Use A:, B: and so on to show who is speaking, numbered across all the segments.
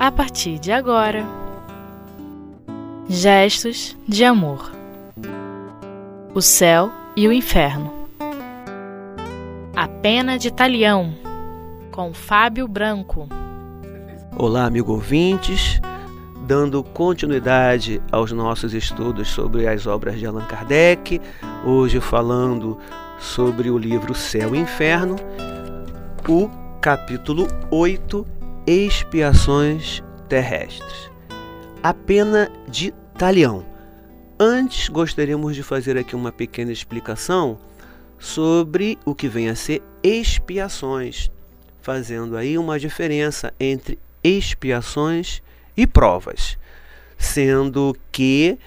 A: a partir de agora. Gestos de amor. O céu e o inferno. A pena de Talião, com Fábio Branco.
B: Olá, amigo ouvintes. Dando continuidade aos nossos estudos sobre as obras de Allan Kardec, hoje falando sobre o livro Céu e Inferno, o capítulo 8, Expiações Terrestres. A pena de Talião. Antes, gostaríamos de fazer aqui uma pequena explicação sobre o que vem a ser expiações, fazendo aí uma diferença entre expiações e provas, sendo que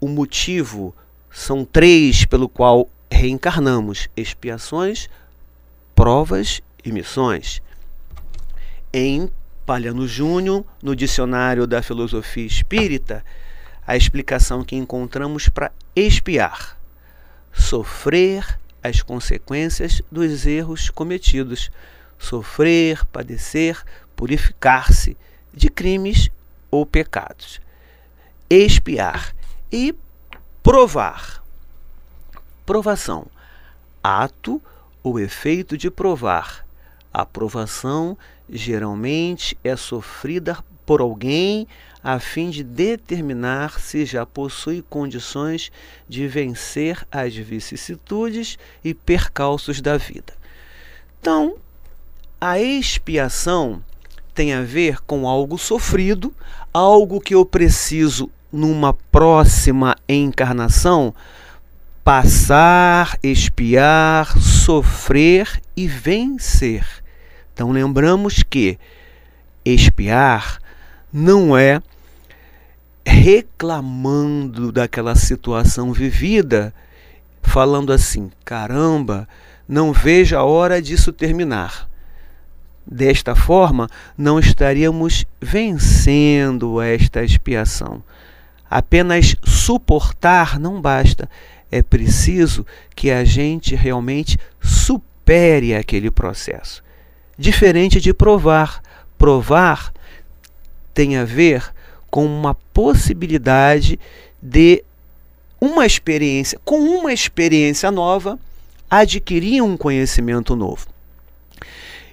B: o motivo são três pelo qual reencarnamos: expiações, provas e missões. Em Palhano Júnior, no dicionário da filosofia espírita, a explicação que encontramos para expiar: sofrer as consequências dos erros cometidos, sofrer, padecer, purificar-se de crimes ou pecados. Expiar e provar. Provação: ato ou efeito de provar. A provação geralmente é sofrida por alguém a fim de determinar se já possui condições de vencer as vicissitudes e percalços da vida. Então, a expiação tem a ver com algo sofrido, algo que eu preciso numa próxima encarnação passar, expiar, sofrer e vencer. Então lembramos que expiar não é reclamando daquela situação vivida, falando assim: caramba, não vejo a hora disso terminar. Desta forma, não estaríamos vencendo esta expiação. Apenas suportar não basta, é preciso que a gente realmente supere aquele processo diferente de provar. Provar tem a ver com uma possibilidade de uma experiência, com uma experiência nova, adquirir um conhecimento novo.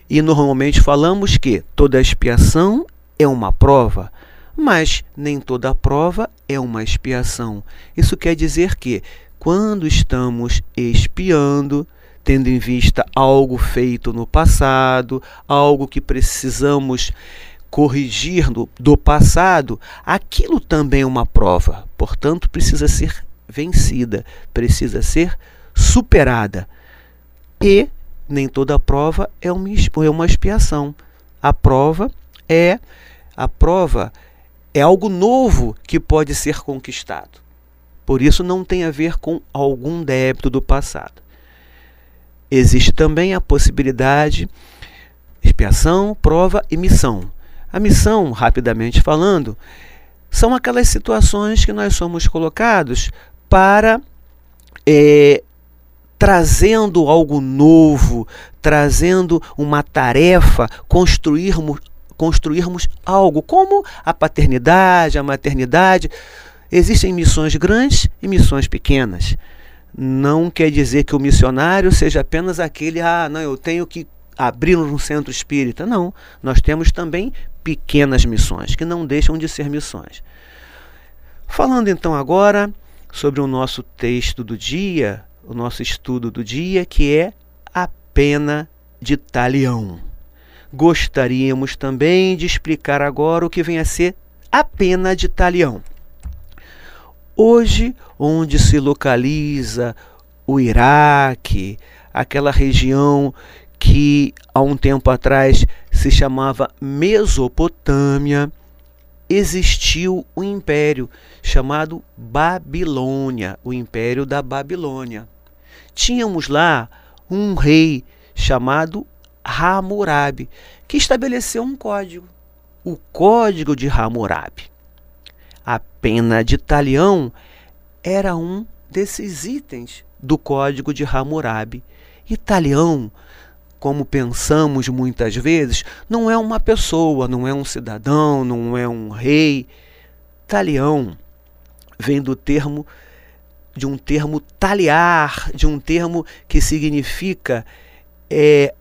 B: E normalmente falamos que toda expiação é uma prova, mas nem toda prova é uma expiação. Isso quer dizer que quando estamos expiando, tendo em vista algo feito no passado, algo que precisamos corrigir do, do passado, aquilo também é uma prova, portanto, precisa ser vencida, precisa ser superada. E nem toda prova é uma, é uma expiação. A prova é a prova é algo novo que pode ser conquistado. Por isso não tem a ver com algum débito do passado. Existe também a possibilidade expiação, prova e missão. A missão, rapidamente falando, são aquelas situações que nós somos colocados para é, trazendo algo novo, trazendo uma tarefa, construirmos, construirmos algo, como a paternidade, a maternidade. Existem missões grandes e missões pequenas não quer dizer que o missionário seja apenas aquele, ah, não, eu tenho que abrir um centro espírita. Não, nós temos também pequenas missões, que não deixam de ser missões. Falando então agora sobre o nosso texto do dia, o nosso estudo do dia, que é a pena de talião. Gostaríamos também de explicar agora o que vem a ser a pena de talião. Hoje, onde se localiza o Iraque, aquela região que há um tempo atrás se chamava Mesopotâmia, existiu um império chamado Babilônia, o Império da Babilônia. Tínhamos lá um rei chamado Hammurabi, que estabeleceu um código, o Código de Hammurabi. A pena de talião era um desses itens do código de Hammurabi. E talião como pensamos muitas vezes, não é uma pessoa, não é um cidadão, não é um rei. Talião vem do termo de um termo taliar, de um termo que significa é,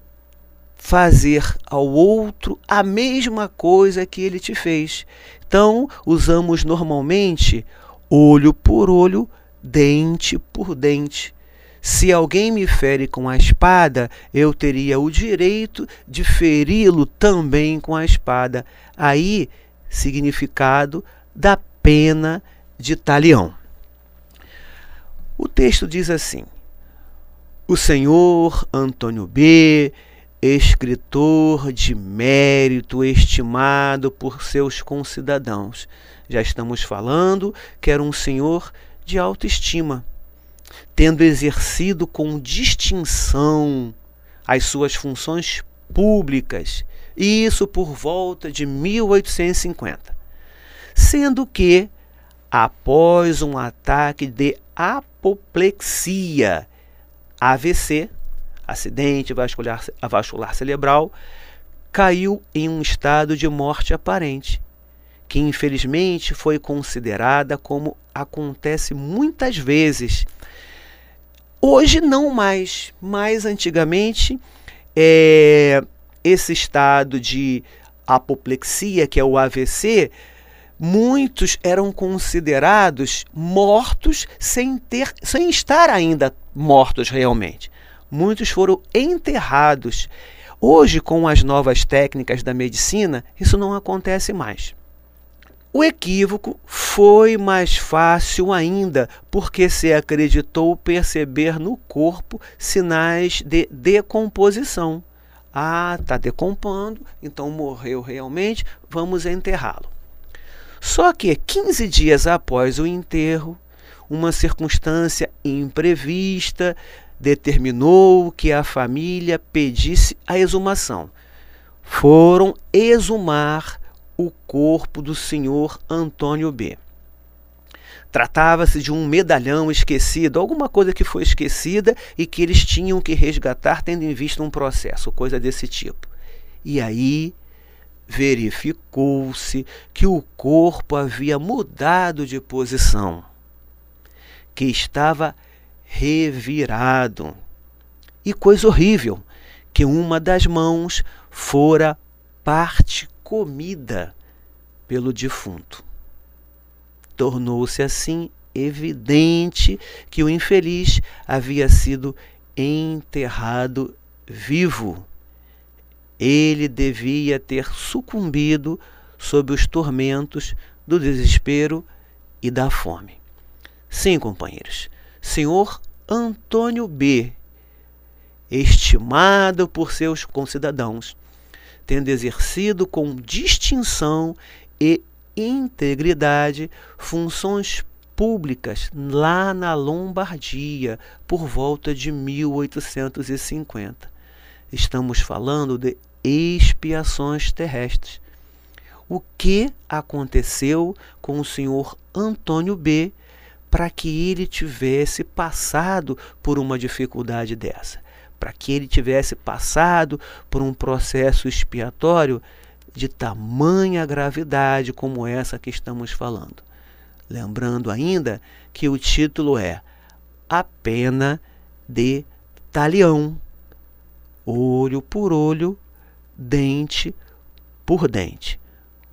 B: fazer ao outro a mesma coisa que ele te fez. Então, usamos normalmente olho por olho, dente por dente. Se alguém me fere com a espada, eu teria o direito de feri-lo também com a espada. Aí, significado da pena de talião. O texto diz assim: O senhor Antônio B, escritor de mérito estimado por seus concidadãos. Já estamos falando que era um senhor de autoestima tendo exercido com distinção as suas funções públicas, e isso por volta de 1850. Sendo que, após um ataque de apoplexia, AVC, acidente vascular, vascular cerebral, caiu em um estado de morte aparente, que infelizmente foi considerada como acontece muitas vezes Hoje não mais, mas antigamente é, esse estado de apoplexia, que é o AVC, muitos eram considerados mortos sem ter, sem estar ainda mortos realmente. Muitos foram enterrados. Hoje, com as novas técnicas da medicina, isso não acontece mais. O equívoco foi mais fácil ainda, porque se acreditou perceber no corpo sinais de decomposição. Ah, está decompondo, então morreu realmente, vamos enterrá-lo. Só que 15 dias após o enterro, uma circunstância imprevista determinou que a família pedisse a exumação. Foram exumar o corpo do senhor Antônio B. Tratava-se de um medalhão esquecido, alguma coisa que foi esquecida e que eles tinham que resgatar, tendo em vista um processo, coisa desse tipo. E aí verificou-se que o corpo havia mudado de posição, que estava revirado. E coisa horrível, que uma das mãos fora parte comida pelo defunto. Tornou-se assim evidente que o infeliz havia sido enterrado vivo. Ele devia ter sucumbido sob os tormentos do desespero e da fome. Sim, companheiros, senhor Antônio B., estimado por seus concidadãos, tendo exercido com distinção e integridade funções públicas lá na Lombardia por volta de 1850. Estamos falando de expiações terrestres. O que aconteceu com o senhor Antônio B para que ele tivesse passado por uma dificuldade dessa? para que ele tivesse passado por um processo expiatório de tamanha gravidade como essa que estamos falando. Lembrando ainda que o título é A Pena de Talião, olho por olho, dente por dente.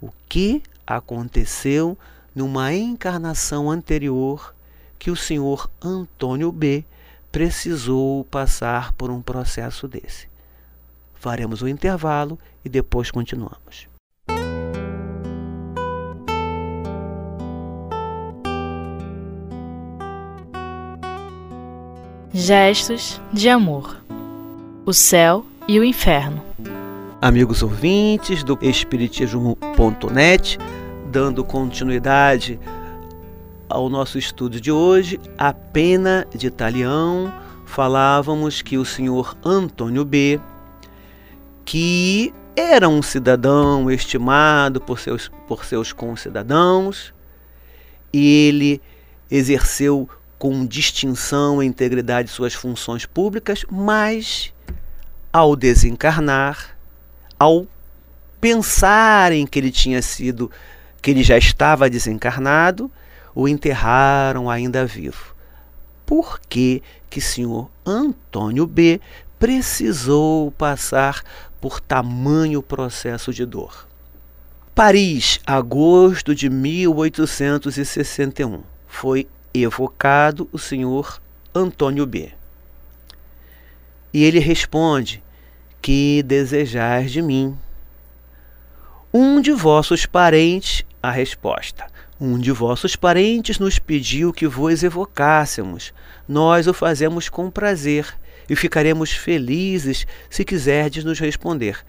B: O que aconteceu numa encarnação anterior que o senhor Antônio B precisou passar por um processo desse. Faremos um intervalo e depois continuamos.
A: Gestos de amor. O céu e o inferno.
B: Amigos ouvintes do Espiritismo.net, dando continuidade ao nosso estudo de hoje, a pena de Talião, falávamos que o senhor Antônio B, que era um cidadão estimado por seus, por seus concidadãos, ele exerceu com distinção e integridade suas funções públicas, mas ao desencarnar, ao pensarem que ele tinha sido, que ele já estava desencarnado, o enterraram ainda vivo. Por que que senhor Antônio B precisou passar por tamanho processo de dor? Paris, agosto de 1861. Foi evocado o senhor Antônio B. E ele responde: Que desejais de mim? Um de vossos parentes, a resposta. Um de vossos parentes nos pediu que vos evocássemos. Nós o fazemos com prazer e ficaremos felizes se quiserdes nos responder.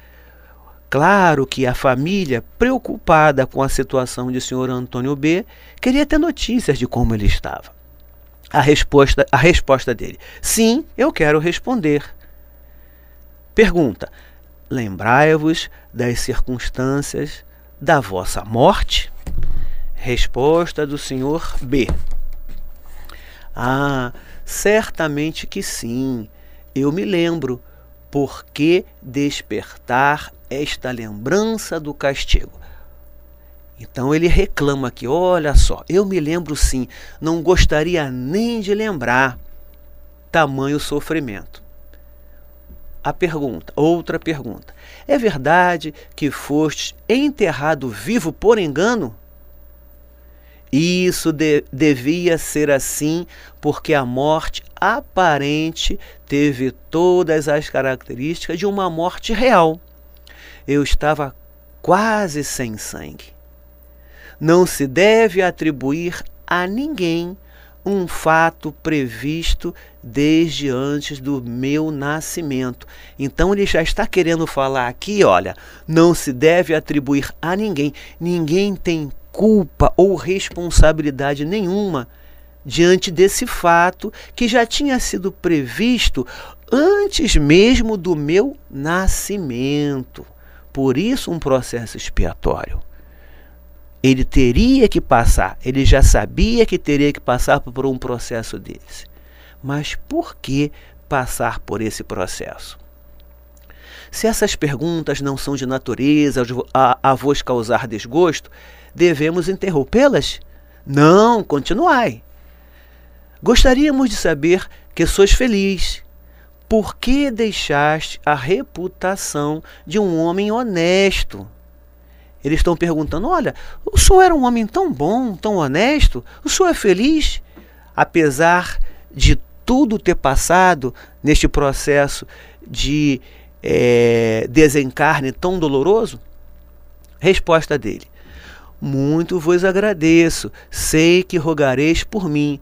B: Claro que a família, preocupada com a situação de senhor Antônio B, queria ter notícias de como ele estava. A resposta, a resposta dele: Sim, eu quero responder. Pergunta: Lembrai-vos das circunstâncias da vossa morte? Resposta do senhor B. Ah, certamente que sim. Eu me lembro. Por que despertar esta lembrança do castigo? Então ele reclama aqui: olha só, eu me lembro sim, não gostaria nem de lembrar. Tamanho sofrimento. A pergunta, outra pergunta: é verdade que foste enterrado vivo por engano? Isso de, devia ser assim, porque a morte aparente teve todas as características de uma morte real. Eu estava quase sem sangue. Não se deve atribuir a ninguém um fato previsto desde antes do meu nascimento. Então ele já está querendo falar aqui, olha, não se deve atribuir a ninguém. Ninguém tem culpa ou responsabilidade nenhuma diante desse fato que já tinha sido previsto antes mesmo do meu nascimento. Por isso um processo expiatório ele teria que passar, ele já sabia que teria que passar por um processo desse. Mas por que passar por esse processo? Se essas perguntas não são de natureza a, vos causar desgosto, devemos interrompê-las? Não, continuai. Gostaríamos de saber que sois feliz. Por que deixaste a reputação de um homem honesto? Eles estão perguntando: olha, o senhor era um homem tão bom, tão honesto, o senhor é feliz? Apesar de tudo ter passado neste processo de é, desencarne tão doloroso? Resposta dele: Muito vos agradeço, sei que rogareis por mim.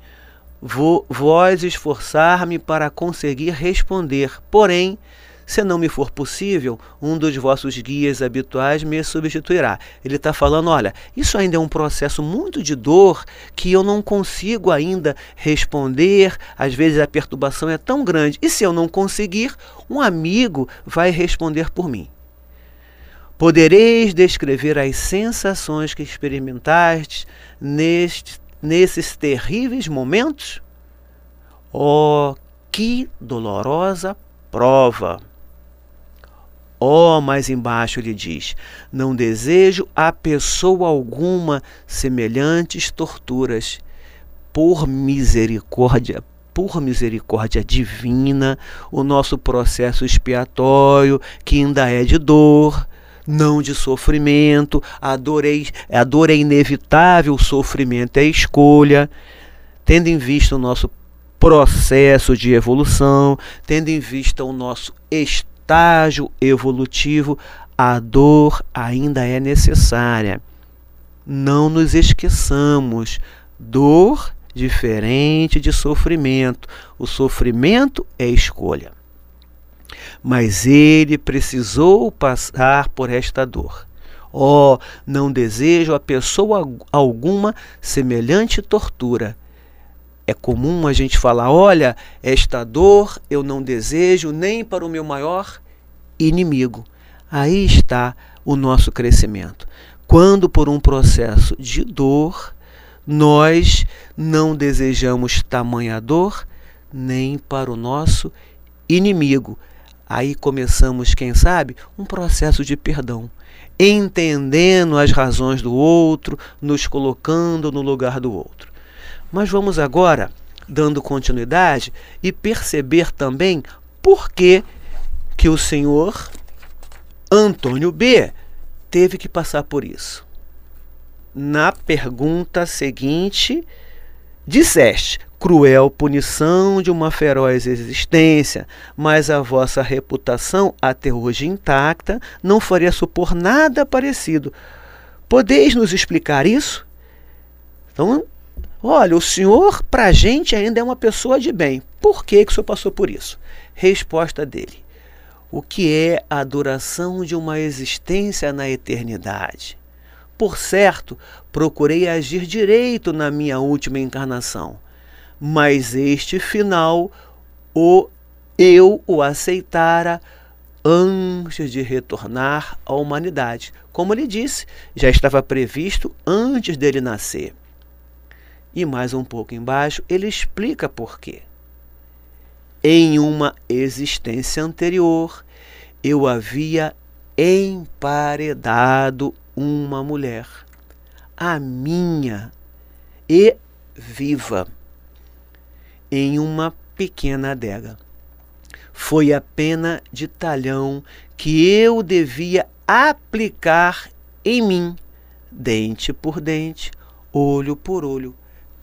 B: Vou, vós esforçar-me para conseguir responder, porém se não me for possível, um dos vossos guias habituais me substituirá. Ele está falando: olha, isso ainda é um processo muito de dor que eu não consigo ainda responder. Às vezes a perturbação é tão grande. E se eu não conseguir, um amigo vai responder por mim. Podereis descrever as sensações que experimentastes neste, nesses terríveis momentos? Oh, que dolorosa prova! Ó, oh, mais embaixo ele diz: Não desejo a pessoa alguma semelhantes torturas. Por misericórdia, por misericórdia divina, o nosso processo expiatório, que ainda é de dor, não de sofrimento, a dor é, a dor é inevitável, o sofrimento é escolha, tendo em vista o nosso processo de evolução, tendo em vista o nosso estado estágio evolutivo, a dor ainda é necessária. Não nos esqueçamos, dor diferente de sofrimento. O sofrimento é escolha. Mas ele precisou passar por esta dor. Oh, não desejo a pessoa alguma semelhante tortura é comum a gente falar: olha, esta dor eu não desejo nem para o meu maior inimigo. Aí está o nosso crescimento. Quando, por um processo de dor, nós não desejamos tamanha dor nem para o nosso inimigo. Aí começamos, quem sabe, um processo de perdão, entendendo as razões do outro, nos colocando no lugar do outro. Mas vamos agora, dando continuidade, e perceber também por que, que o senhor Antônio B teve que passar por isso. Na pergunta seguinte, disseste: cruel punição de uma feroz existência, mas a vossa reputação, até hoje intacta, não faria supor nada parecido. Podeis nos explicar isso? Então, olha, o senhor, para a gente, ainda é uma pessoa de bem. Por que, que o senhor passou por isso? Resposta dele: O que é a duração de uma existência na eternidade? Por certo, procurei agir direito na minha última encarnação mas este final o eu o aceitara antes de retornar à humanidade. Como ele disse, já estava previsto antes dele nascer. E mais um pouco embaixo, ele explica por quê. Em uma existência anterior, eu havia emparedado uma mulher, a minha, e viva em uma pequena adega. Foi a pena de talhão que eu devia aplicar em mim, dente por dente, olho por olho.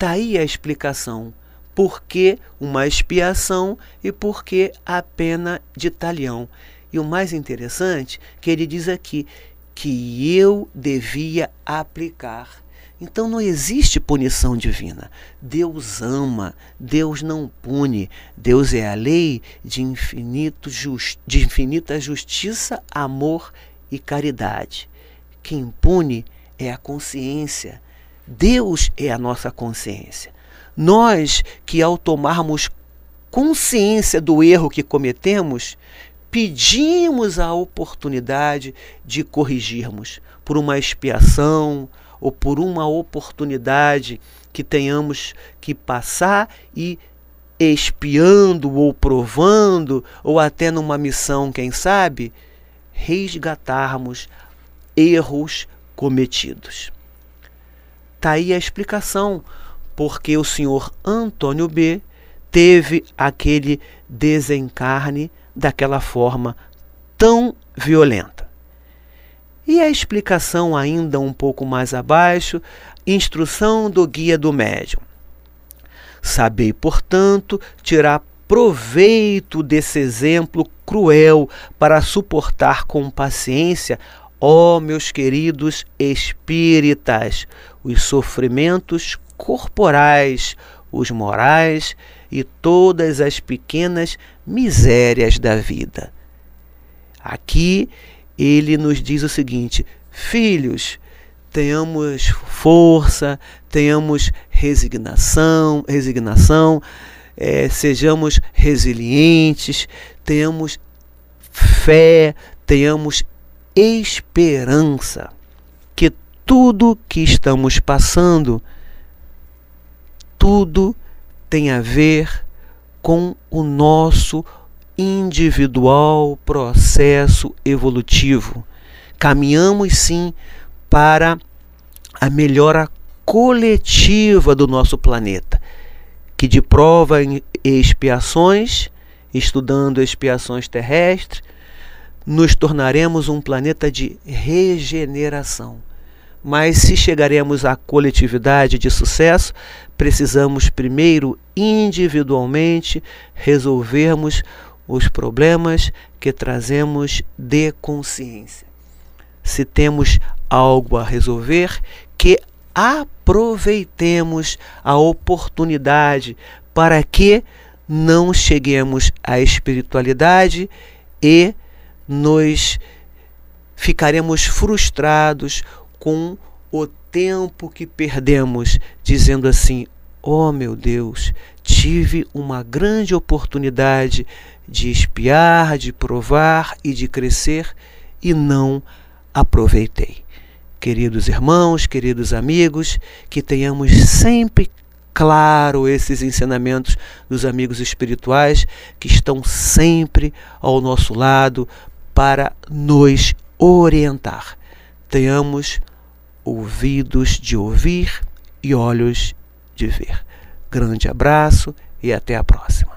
B: Tá aí a explicação. Por que uma expiação e por que a pena de talhão. E o mais interessante que ele diz aqui que eu devia aplicar então não existe punição divina. Deus ama, Deus não pune. Deus é a lei de, infinito just, de infinita justiça, amor e caridade. Quem pune é a consciência. Deus é a nossa consciência. Nós que, ao tomarmos consciência do erro que cometemos, pedimos a oportunidade de corrigirmos por uma expiação, ou por uma oportunidade que tenhamos que passar e espiando ou provando, ou até numa missão, quem sabe, resgatarmos erros cometidos. Está aí a explicação porque o senhor Antônio B teve aquele desencarne daquela forma tão violenta. E a explicação, ainda um pouco mais abaixo, instrução do guia do médium. Sabei, portanto, tirar proveito desse exemplo cruel para suportar com paciência, ó meus queridos espíritas, os sofrimentos corporais, os morais e todas as pequenas misérias da vida. Aqui ele nos diz o seguinte: filhos, tenhamos força, tenhamos resignação, resignação, é, sejamos resilientes, tenhamos fé, tenhamos esperança tudo que estamos passando, tudo tem a ver com o nosso individual processo evolutivo. Caminhamos sim para a melhora coletiva do nosso planeta, que de prova e expiações, estudando expiações terrestres, nos tornaremos um planeta de regeneração. Mas se chegaremos à coletividade de sucesso, precisamos primeiro individualmente resolvermos os problemas que trazemos de consciência. Se temos algo a resolver, que aproveitemos a oportunidade para que não cheguemos à espiritualidade e nos ficaremos frustrados com o tempo que perdemos, dizendo assim: Oh meu Deus, tive uma grande oportunidade de espiar, de provar e de crescer e não aproveitei. Queridos irmãos, queridos amigos, que tenhamos sempre claro esses ensinamentos dos amigos espirituais que estão sempre ao nosso lado para nos orientar. Tenhamos ouvidos de ouvir e olhos de ver. Grande abraço e até a próxima.